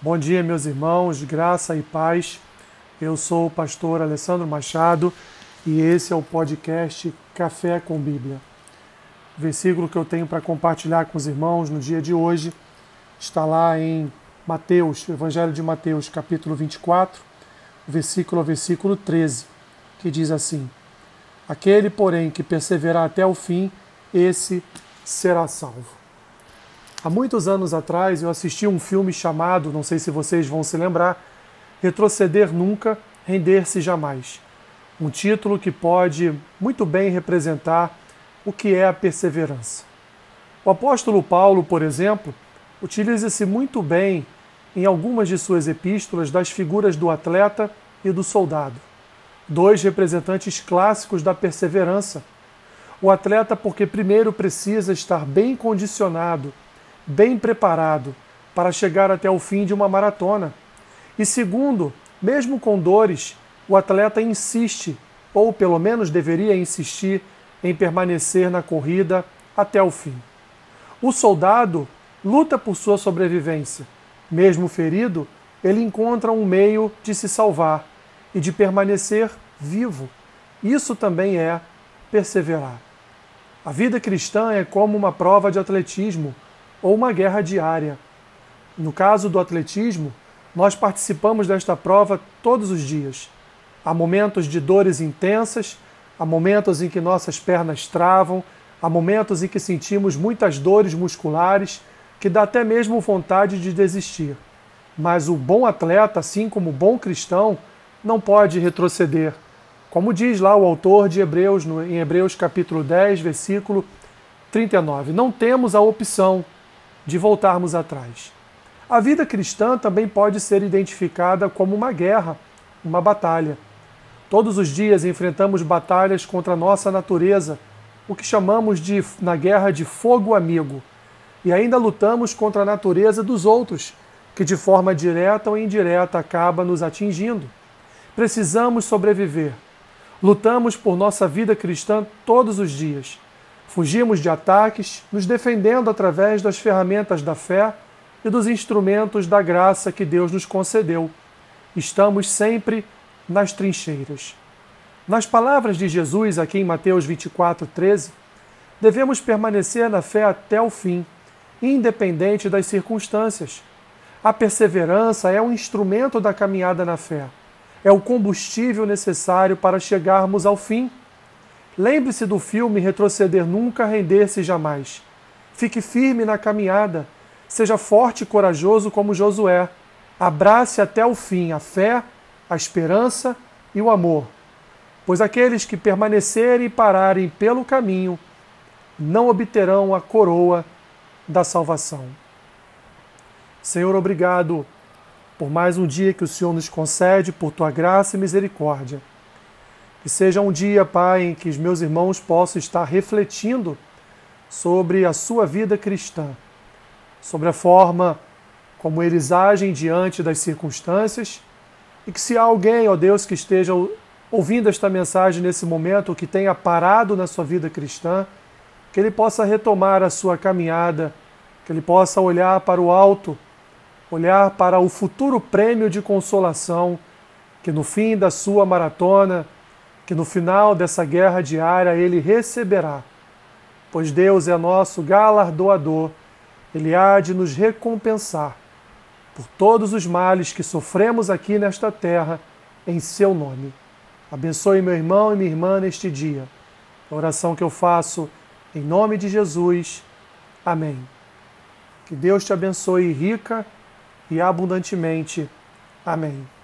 Bom dia, meus irmãos, graça e paz. Eu sou o pastor Alessandro Machado e esse é o podcast Café com Bíblia. O versículo que eu tenho para compartilhar com os irmãos no dia de hoje está lá em Mateus, Evangelho de Mateus, capítulo 24, versículo versículo 13, que diz assim: Aquele, porém, que perseverar até o fim, esse será salvo. Há muitos anos atrás eu assisti um filme chamado, não sei se vocês vão se lembrar, Retroceder Nunca, Render-se Jamais. Um título que pode muito bem representar o que é a perseverança. O apóstolo Paulo, por exemplo, utiliza-se muito bem em algumas de suas epístolas das figuras do atleta e do soldado, dois representantes clássicos da perseverança. O atleta, porque primeiro precisa estar bem condicionado bem preparado para chegar até o fim de uma maratona. E segundo, mesmo com dores, o atleta insiste, ou pelo menos deveria insistir, em permanecer na corrida até o fim. O soldado luta por sua sobrevivência. Mesmo ferido, ele encontra um meio de se salvar e de permanecer vivo. Isso também é perseverar. A vida cristã é como uma prova de atletismo ou uma guerra diária. No caso do atletismo, nós participamos desta prova todos os dias. Há momentos de dores intensas, há momentos em que nossas pernas travam, há momentos em que sentimos muitas dores musculares, que dá até mesmo vontade de desistir. Mas o bom atleta, assim como o bom cristão, não pode retroceder. Como diz lá o autor de Hebreus, em Hebreus capítulo 10, versículo 39, não temos a opção de voltarmos atrás. A vida cristã também pode ser identificada como uma guerra, uma batalha. Todos os dias enfrentamos batalhas contra a nossa natureza, o que chamamos de na guerra de fogo amigo. E ainda lutamos contra a natureza dos outros, que de forma direta ou indireta acaba nos atingindo. Precisamos sobreviver. Lutamos por nossa vida cristã todos os dias. Fugimos de ataques, nos defendendo através das ferramentas da fé e dos instrumentos da graça que Deus nos concedeu. Estamos sempre nas trincheiras. Nas palavras de Jesus aqui em Mateus 24, 13, devemos permanecer na fé até o fim, independente das circunstâncias. A perseverança é um instrumento da caminhada na fé, é o combustível necessário para chegarmos ao fim. Lembre-se do filme Retroceder Nunca, Render-se Jamais. Fique firme na caminhada. Seja forte e corajoso como Josué. Abrace até o fim a fé, a esperança e o amor. Pois aqueles que permanecerem e pararem pelo caminho não obterão a coroa da salvação. Senhor, obrigado por mais um dia que o Senhor nos concede, por tua graça e misericórdia. Que seja um dia, Pai, em que os meus irmãos possam estar refletindo sobre a sua vida cristã, sobre a forma como eles agem diante das circunstâncias, e que se há alguém, ó Deus, que esteja ouvindo esta mensagem nesse momento, que tenha parado na sua vida cristã, que ele possa retomar a sua caminhada, que ele possa olhar para o alto, olhar para o futuro prêmio de consolação, que no fim da sua maratona, que no final dessa guerra diária ele receberá, pois Deus é nosso galardoador, ele há de nos recompensar por todos os males que sofremos aqui nesta terra, em seu nome. Abençoe meu irmão e minha irmã neste dia. A oração que eu faço em nome de Jesus. Amém. Que Deus te abençoe rica e abundantemente. Amém.